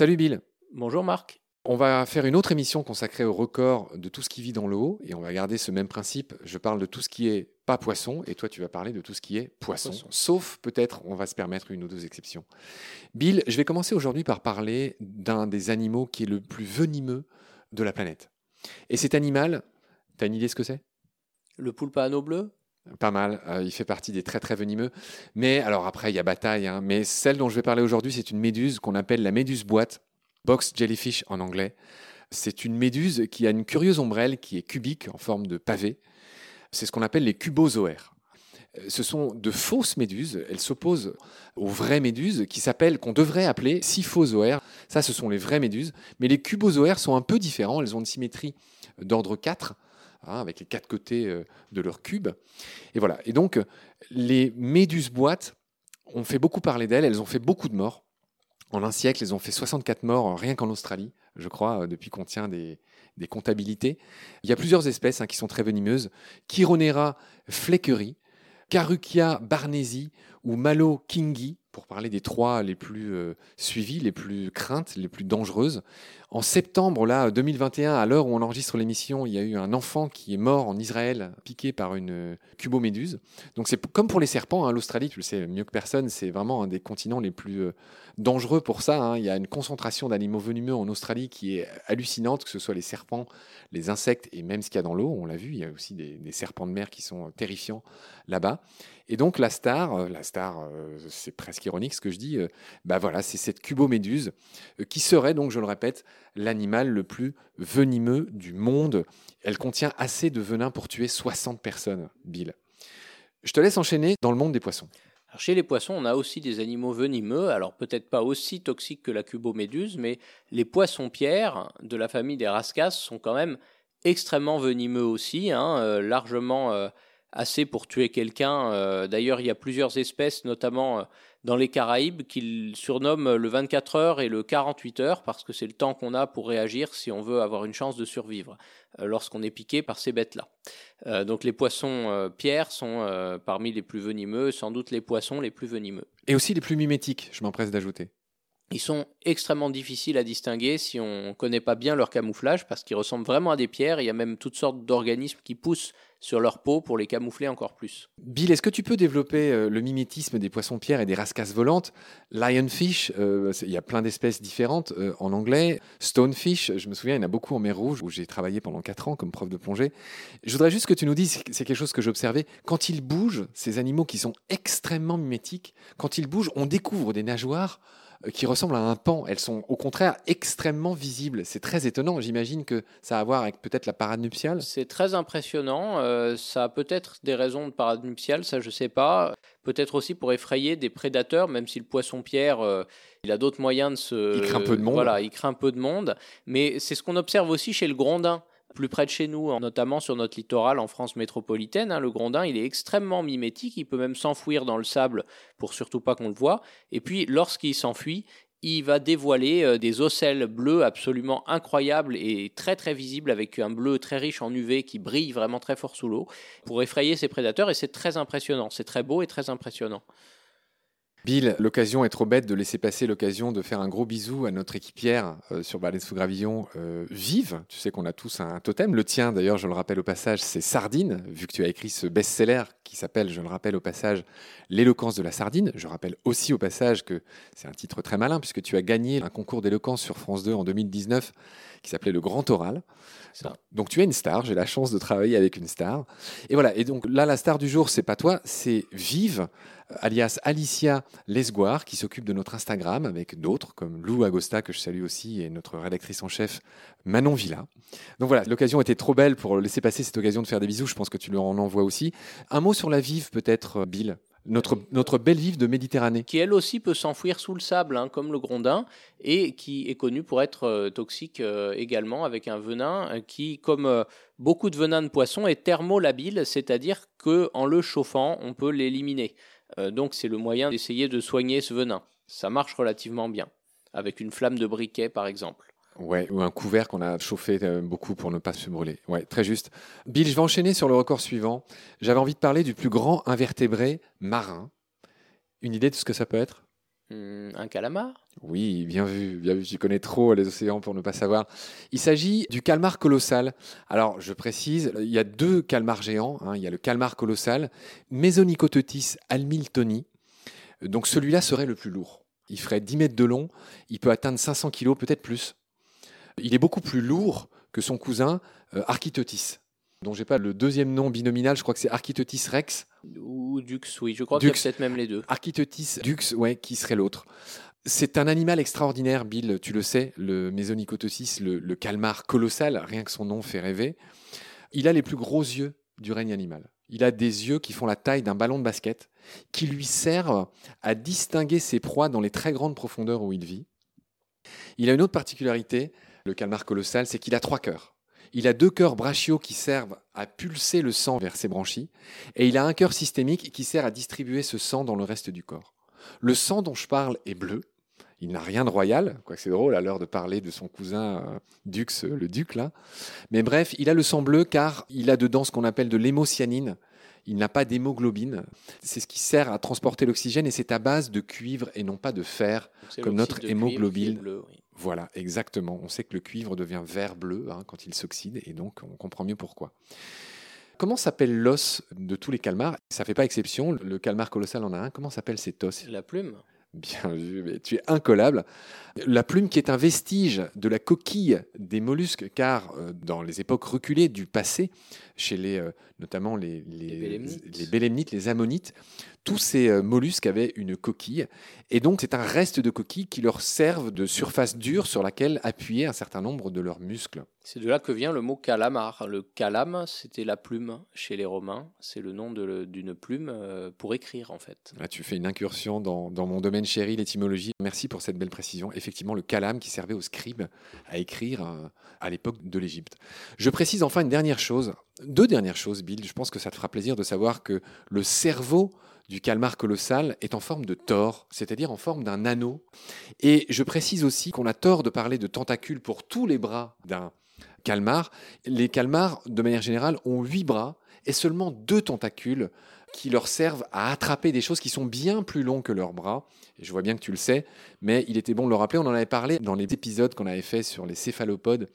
Salut Bill. Bonjour Marc. On va faire une autre émission consacrée au record de tout ce qui vit dans l'eau et on va garder ce même principe. Je parle de tout ce qui est pas poisson et toi tu vas parler de tout ce qui est poisson. Poisson. Sauf peut-être on va se permettre une ou deux exceptions. Bill, je vais commencer aujourd'hui par parler d'un des animaux qui est le plus venimeux de la planète. Et cet animal, tu as une idée ce que c'est? Le poulpe à anneau bleu? Pas mal, euh, il fait partie des très très venimeux. Mais alors après, il y a bataille. hein. Mais celle dont je vais parler aujourd'hui, c'est une méduse qu'on appelle la méduse boîte, box jellyfish en anglais. C'est une méduse qui a une curieuse ombrelle qui est cubique en forme de pavé. C'est ce qu'on appelle les cubozoaires. Ce sont de fausses méduses. Elles s'opposent aux vraies méduses qui s'appellent, qu'on devrait appeler syphozoaires. Ça, ce sont les vraies méduses. Mais les cubozoaires sont un peu différents. Elles ont une symétrie d'ordre 4, hein, avec les quatre côtés euh, de leur cube. Et voilà. Et donc, les méduses boîtes, on fait beaucoup parler d'elles. Elles ont fait beaucoup de morts. En un siècle, elles ont fait 64 morts euh, rien qu'en Australie, je crois, euh, depuis qu'on tient des, comptabilités. Il y a plusieurs espèces hein, qui sont très venimeuses. Chironera fleckeri, Caruchia barnesi ou Malo kingi, pour parler des trois les plus euh, suivies, les plus craintes, les plus dangereuses. En septembre là, 2021, à l'heure où on enregistre l'émission, il y a eu un enfant qui est mort en Israël, piqué par une euh, cuboméduse. Donc c'est comme pour les serpents, hein, l'Australie, tu le sais mieux que personne, c'est vraiment un des continents les plus euh, dangereux pour ça. hein. Il y a une concentration d'animaux venimeux en Australie qui est hallucinante, que ce soit les serpents, les insectes et même ce qu'il y a dans l'eau. On l'a vu, il y a aussi des, des serpents de mer qui sont euh, terrifiants là-bas. Et donc la star, euh, la star, euh, c'est presque ironique ce que je dis, euh, bah voilà, c'est cette cuboméduse qui serait donc, je le répète, l'animal le plus venimeux du monde. Elle contient assez de venin pour tuer 60 personnes, Bill. Je te laisse enchaîner dans le monde des poissons. Chez les poissons, on a aussi des animaux venimeux, alors peut-être pas aussi toxiques que la cuboméduse, mais les poissons-pierres de la famille des rascas sont quand même extrêmement venimeux aussi, hein, largement assez pour tuer quelqu'un. Euh, D'ailleurs, il y a plusieurs espèces, notamment euh, dans les Caraïbes, qu'ils surnomment le 24 heures et le 48 heures, parce que c'est le temps qu'on a pour réagir si on veut avoir une chance de survivre euh, lorsqu'on est piqué par ces bêtes-là. Donc les poissons pierres sont parmi les plus venimeux, sans doute les poissons les plus venimeux. Et aussi les plus mimétiques, je m'empresse d'ajouter. Ils sont extrêmement difficiles à distinguer si on ne connaît pas bien leur camouflage, parce qu'ils ressemblent vraiment à des pierres. Il y a même toutes sortes d'organismes qui poussent sur leur peau pour les camoufler encore plus. Bill, est-ce que tu peux développer euh, le mimétisme des poissons-pierres et des rascasses volantes? Lionfish, euh, il y a plein d'espèces différentes euh, en anglais. Stonefish, je me souviens, il y en a beaucoup en mer Rouge, où j'ai travaillé pendant 4 ans comme prof de plongée. Je voudrais juste que tu nous dises, c'est quelque chose que j'ai observé, quand ils bougent, ces animaux qui sont extrêmement mimétiques, quand ils bougent, on découvre des nageoires qui ressemblent à un pan. Elles sont au contraire extrêmement visibles. C'est très étonnant. J'imagine que ça a à voir avec peut-être la parade nuptiale. C'est très impressionnant. euh, ça a peut-être des raisons de parade nuptiale, ça je sais pas. Peut-être aussi pour effrayer des prédateurs, même si le poisson-pierre, euh, il a d'autres moyens de se. Il craint peu de monde. Voilà, il craint peu de monde. Mais c'est ce qu'on observe aussi chez le grondin. Plus près de chez nous, en- notamment sur notre littoral en France métropolitaine, hein, le grondin, il est extrêmement mimétique. Il peut même s'enfouir dans le sable pour surtout pas qu'on le voit. Et puis, lorsqu'il s'enfuit, il va dévoiler euh, des ocelles bleues absolument incroyables et très très visibles avec un bleu très riche en UV qui brille vraiment très fort sous l'eau pour effrayer ses prédateurs et c'est très impressionnant, c'est très beau et très impressionnant. Bill, l'occasion est trop bête de laisser passer l'occasion de faire un gros bisou à notre équipière euh, sur Balade sous Gravillon, euh, Vive. Tu sais qu'on a tous un totem. Le tien, d'ailleurs, je le rappelle au passage, c'est Sardine, vu que tu as écrit ce best-seller qui s'appelle, je le rappelle au passage, L'éloquence de la sardine. Je rappelle aussi au passage que c'est un titre très malin, puisque tu as gagné un concours d'éloquence sur France 2 en 2019 qui s'appelait Le Grand Oral. Donc tu es une star, j'ai la chance de travailler avec une star. Et voilà, et donc là, la star du jour, c'est pas toi, c'est Vive, alias Alicia Lesguard, qui s'occupe de notre Instagram avec d'autres, comme Lou Agosta, que je salue aussi, et notre rédactrice en chef, Manon Villa. Donc voilà, l'occasion était trop belle pour laisser passer cette occasion de faire des bisous, je pense que tu leur en envoies aussi. Un mot sur la Vive, peut-être, Bill? Notre, belle vive de Méditerranée. Qui elle aussi peut s'enfouir sous le sable, hein, comme le grondin, et qui est connu pour être euh, toxique euh, également, avec un venin euh, qui, comme beaucoup de venins de poisson, est thermolabile, c'est-à-dire que en le chauffant, on peut l'éliminer. Donc c'est le moyen d'essayer de soigner ce venin. Ça marche relativement bien, avec une flamme de briquet par exemple. Ouais, ou un couvert qu'on a chauffé euh, beaucoup pour ne pas se brûler. Ouais, très juste. Bill, je vais enchaîner sur le record suivant. J'avais envie de parler du plus grand invertébré marin. Une idée de ce que ça peut être? Hmm, un calamar? Oui, bien vu, bien vu. Tu connais trop les océans pour ne pas savoir. Il s'agit du calmar colossal. Alors, je précise, il y a deux calmars géants. hein. Il y a le calmar colossal, Mesonicotetis almiltoni. Donc, celui-là serait le plus lourd. Il ferait 10 mètres de long. Il peut atteindre 500 kilos, peut-être plus. Il est beaucoup plus lourd que son cousin euh, Architotis, dont j'ai pas le deuxième nom binominal. Je crois que c'est Architotis rex. Ou Dux, oui, je crois qu'il y a Dux. peut-être même les deux. Architotis dux, ouais, qui serait l'autre. C'est un animal extraordinaire, Bill, tu le sais, le Mesonicotosis, le, le calmar colossal, rien que son nom fait rêver. Il a les plus gros yeux du règne animal. Il a des yeux qui font la taille d'un ballon de basket, qui lui servent à distinguer ses proies dans les très grandes profondeurs où il vit. Il a une autre particularité, le calmar colossal, c'est qu'il a trois cœurs. Il a deux cœurs brachiaux qui servent à pulser le sang vers ses branchies, et il a un cœur systémique qui sert à distribuer ce sang dans le reste du corps. Le sang dont je parle est bleu. Il n'a rien de royal, quoique c'est drôle à l'heure de parler de son cousin euh, Dux, le duc là. Mais bref, il a le sang bleu car il a dedans ce qu'on appelle de l'hémocyanine. Il n'a pas d'hémoglobine. C'est ce qui sert à transporter l'oxygène et c'est à base de cuivre et non pas de fer. Comme notre hémoglobine. bleu, oui. Voilà, exactement. On sait que le cuivre devient vert-bleu hein, quand il s'oxyde et donc on comprend mieux pourquoi. Comment s'appelle l'os de tous les calmars? Ça fait pas exception. Le calmar colossal en a un. Comment s'appelle cet os? La plume Bien vu, mais tu es incollable. La plume qui est un vestige de la coquille des mollusques, car euh, dans les époques reculées du passé, chez les, euh, notamment les, les, Les bélémnites. les bélémnites, les ammonites, tous ces euh, mollusques avaient une coquille. Et donc c'est un reste de coquille qui leur servent de surface dure sur laquelle appuyer un certain nombre de leurs muscles. C'est de là que vient le mot calamar. Le calame, c'était la plume chez les Romains. C'est le nom d'une plume euh, pour écrire, en fait. Là, tu fais une incursion dans, dans mon domaine chéri, l'étymologie. Merci pour cette belle précision. Effectivement, le calame qui servait aux scribes à écrire euh, à l'époque de l'Égypte. Je précise enfin une dernière chose, deux dernières choses, Bill. Je pense que ça te fera plaisir de savoir que le cerveau du calmar colossal est en forme de tor, c'est-à-dire en forme d'un anneau. Et je précise aussi qu'on a tort de parler de tentacules pour tous les bras d'un calmar. Les calmars, de manière générale, ont huit bras et seulement deux tentacules qui leur servent à attraper des choses qui sont bien plus longs que leurs bras. Je vois bien que tu le sais, mais il était bon de le rappeler. On en avait parlé dans les épisodes qu'on avait fait sur les céphalopodes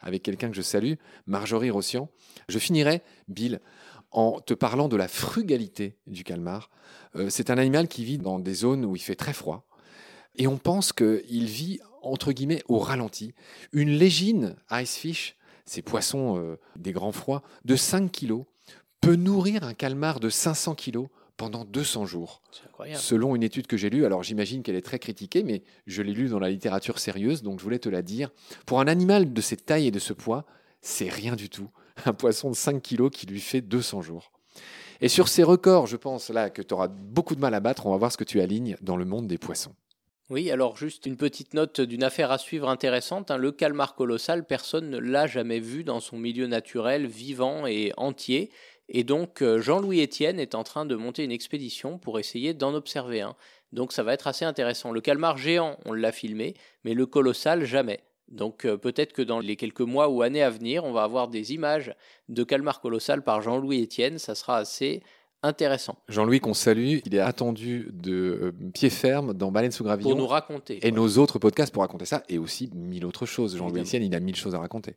avec quelqu'un que je salue, Marjorie Rossian. Je finirai, Bill, en te parlant de la frugalité du calmar. Euh, c'est un animal qui vit dans des zones où il fait très froid. Et on pense qu'il vit, entre guillemets, au ralenti. Une légine icefish, ces poissons euh, des grands froids, de 5 kilos, peut nourrir un calmar de 500 kilos pendant 200 jours. C'est incroyable. Selon une étude que j'ai lue, alors j'imagine qu'elle est très critiquée, mais je l'ai lue dans la littérature sérieuse, donc je voulais te la dire. Pour un animal de cette taille et de ce poids, c'est rien du tout. Un poisson de 5 kilos qui lui fait 200 jours. Et sur ces records, je pense là que tu auras beaucoup de mal à battre. On va voir ce que tu alignes dans le monde des poissons. Oui, alors juste une petite note d'une affaire à suivre intéressante. hein. Le calmar colossal, personne ne l'a jamais vu dans son milieu naturel, vivant et entier. Et donc euh, Jean-Louis Etienne est en train de monter une expédition pour essayer d'en observer un. Donc ça va être assez intéressant. Le calmar géant, on l'a filmé, mais le colossal, jamais. Donc euh, peut-être que dans les quelques mois ou années à venir, on va avoir des images de calmar colossal par Jean-Louis Etienne. Ça sera assez intéressant Jean-Louis, qu'on salue, il est attendu de euh, pied ferme dans Baleine sous pour gravillon. nous raconter. Et nos autres podcasts pour raconter ça, et aussi mille autres choses. Jean-Louis. Etienne, il a mille choses à raconter.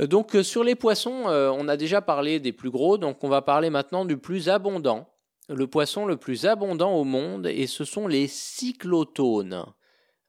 Euh, Donc euh, sur les poissons, euh, on a déjà parlé des plus gros, donc on va parler maintenant du plus abondant. Le poisson le plus abondant au monde, et ce sont les cyclotones.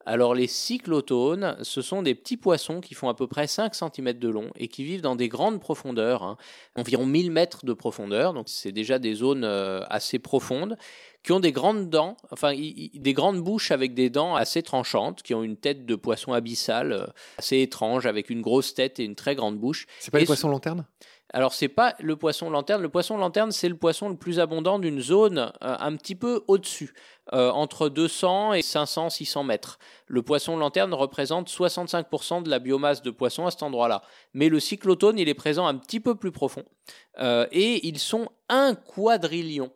Alors les cyclotones, ce sont des petits poissons qui font à peu près 5 cm de long et qui vivent dans des grandes profondeurs, hein, environ 1000 mètres de profondeur, donc c'est déjà des zones euh, assez profondes, qui ont des grandes dents, enfin des grandes bouches avec des dents assez tranchantes, qui ont une tête de poisson abyssal euh, assez étrange, avec une grosse tête et une très grande bouche. C'est pas Et les poissons lanternes? Alors, c'est pas le poisson lanterne. Le poisson lanterne, c'est le poisson le plus abondant d'une zone euh, un petit peu au-dessus, euh, entre 200 et 500, 600 mètres. Le poisson lanterne représente 65% de la biomasse de poissons à cet endroit-là. Mais le cyclotone, il est présent un petit peu plus profond. Euh, et ils sont un quadrillion.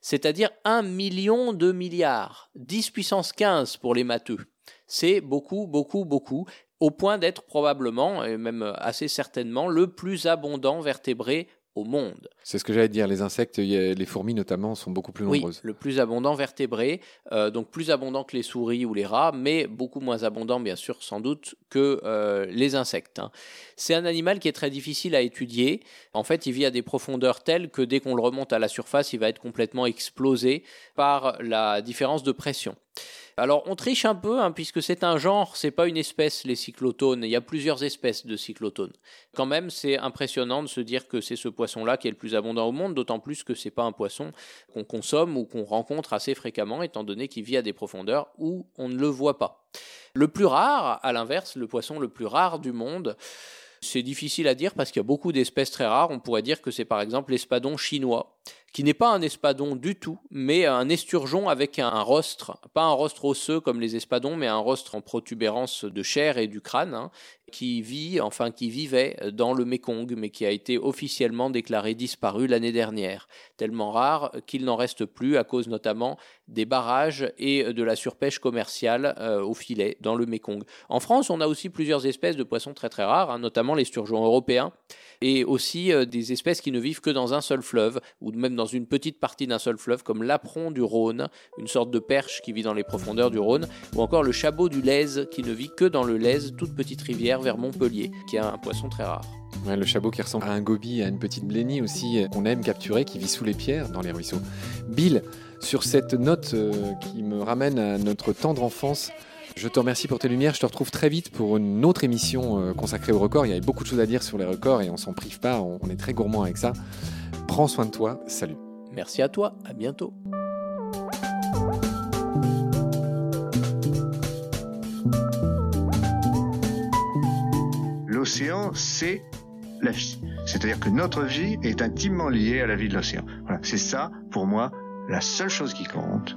C'est-à-dire un million de milliards. 10 puissance 15 pour les matheux. C'est beaucoup, beaucoup, beaucoup. Au point d'être probablement, et même assez certainement, le plus abondant vertébré au monde. C'est ce que j'allais dire, les insectes, les fourmis notamment, sont beaucoup plus nombreuses. Oui, le plus abondant vertébré, euh, donc plus abondant que les souris ou les rats, mais beaucoup moins abondant, bien sûr, sans doute, que euh, les insectes. Hein. C'est un animal qui est très difficile à étudier. En fait, il vit à des profondeurs telles que dès qu'on le remonte à la surface, il va être complètement explosé par la différence de pression. Alors on triche un peu hein, puisque c'est un genre, c'est pas une espèce les cyclotones. Il y a plusieurs espèces de cyclotones. Quand même, c'est impressionnant de se dire que c'est ce poisson-là qui est le plus abondant au monde, d'autant plus que c'est pas un poisson qu'on consomme ou qu'on rencontre assez fréquemment, étant donné qu'il vit à des profondeurs où on ne le voit pas. Le plus rare, à l'inverse, le poisson le plus rare du monde, c'est difficile à dire parce qu'il y a beaucoup d'espèces très rares. On pourrait dire que c'est par exemple l'espadon chinois qui n'est pas un espadon du tout, mais un esturgeon avec un, rostre, pas un rostre osseux comme les espadons, mais un rostre en protubérance de chair et du crâne, hein, qui vit, enfin qui vivait dans le Mekong, mais qui a été officiellement déclaré disparu l'année dernière, tellement rare qu'il n'en reste plus à cause notamment des barrages et de la surpêche commerciale euh, au filet dans le Mekong. En France, on a aussi plusieurs espèces de poissons très très rares, hein, notamment les sturgeons européens, et aussi euh, des espèces qui ne vivent que dans un seul fleuve, ou même dans une petite partie d'un seul fleuve, comme l'apron du Rhône, une sorte de perche qui vit dans les profondeurs du Rhône, ou encore le chabot du Lèze, qui ne vit que dans le Lèze, toute petite rivière vers Montpellier, qui a un poisson très rare. le chabot qui ressemble à un goby, à une petite blénie aussi, qu'on aime capturer, qui vit sous les pierres dans les ruisseaux. Bill, sur cette note euh, qui me ramène à notre tendre enfance, je te remercie pour tes lumières. Je te retrouve très vite pour une autre émission euh, consacrée aux records. Il y avait beaucoup de choses à dire sur les records et on s'en prive pas. On est très gourmand avec ça. Prends soin de toi. Salut. Merci à toi. À bientôt. L'océan, c'est la vie. C'est-à-dire que notre vie est intimement liée à la vie de l'océan. Voilà. C'est ça, pour moi, la seule chose qui compte.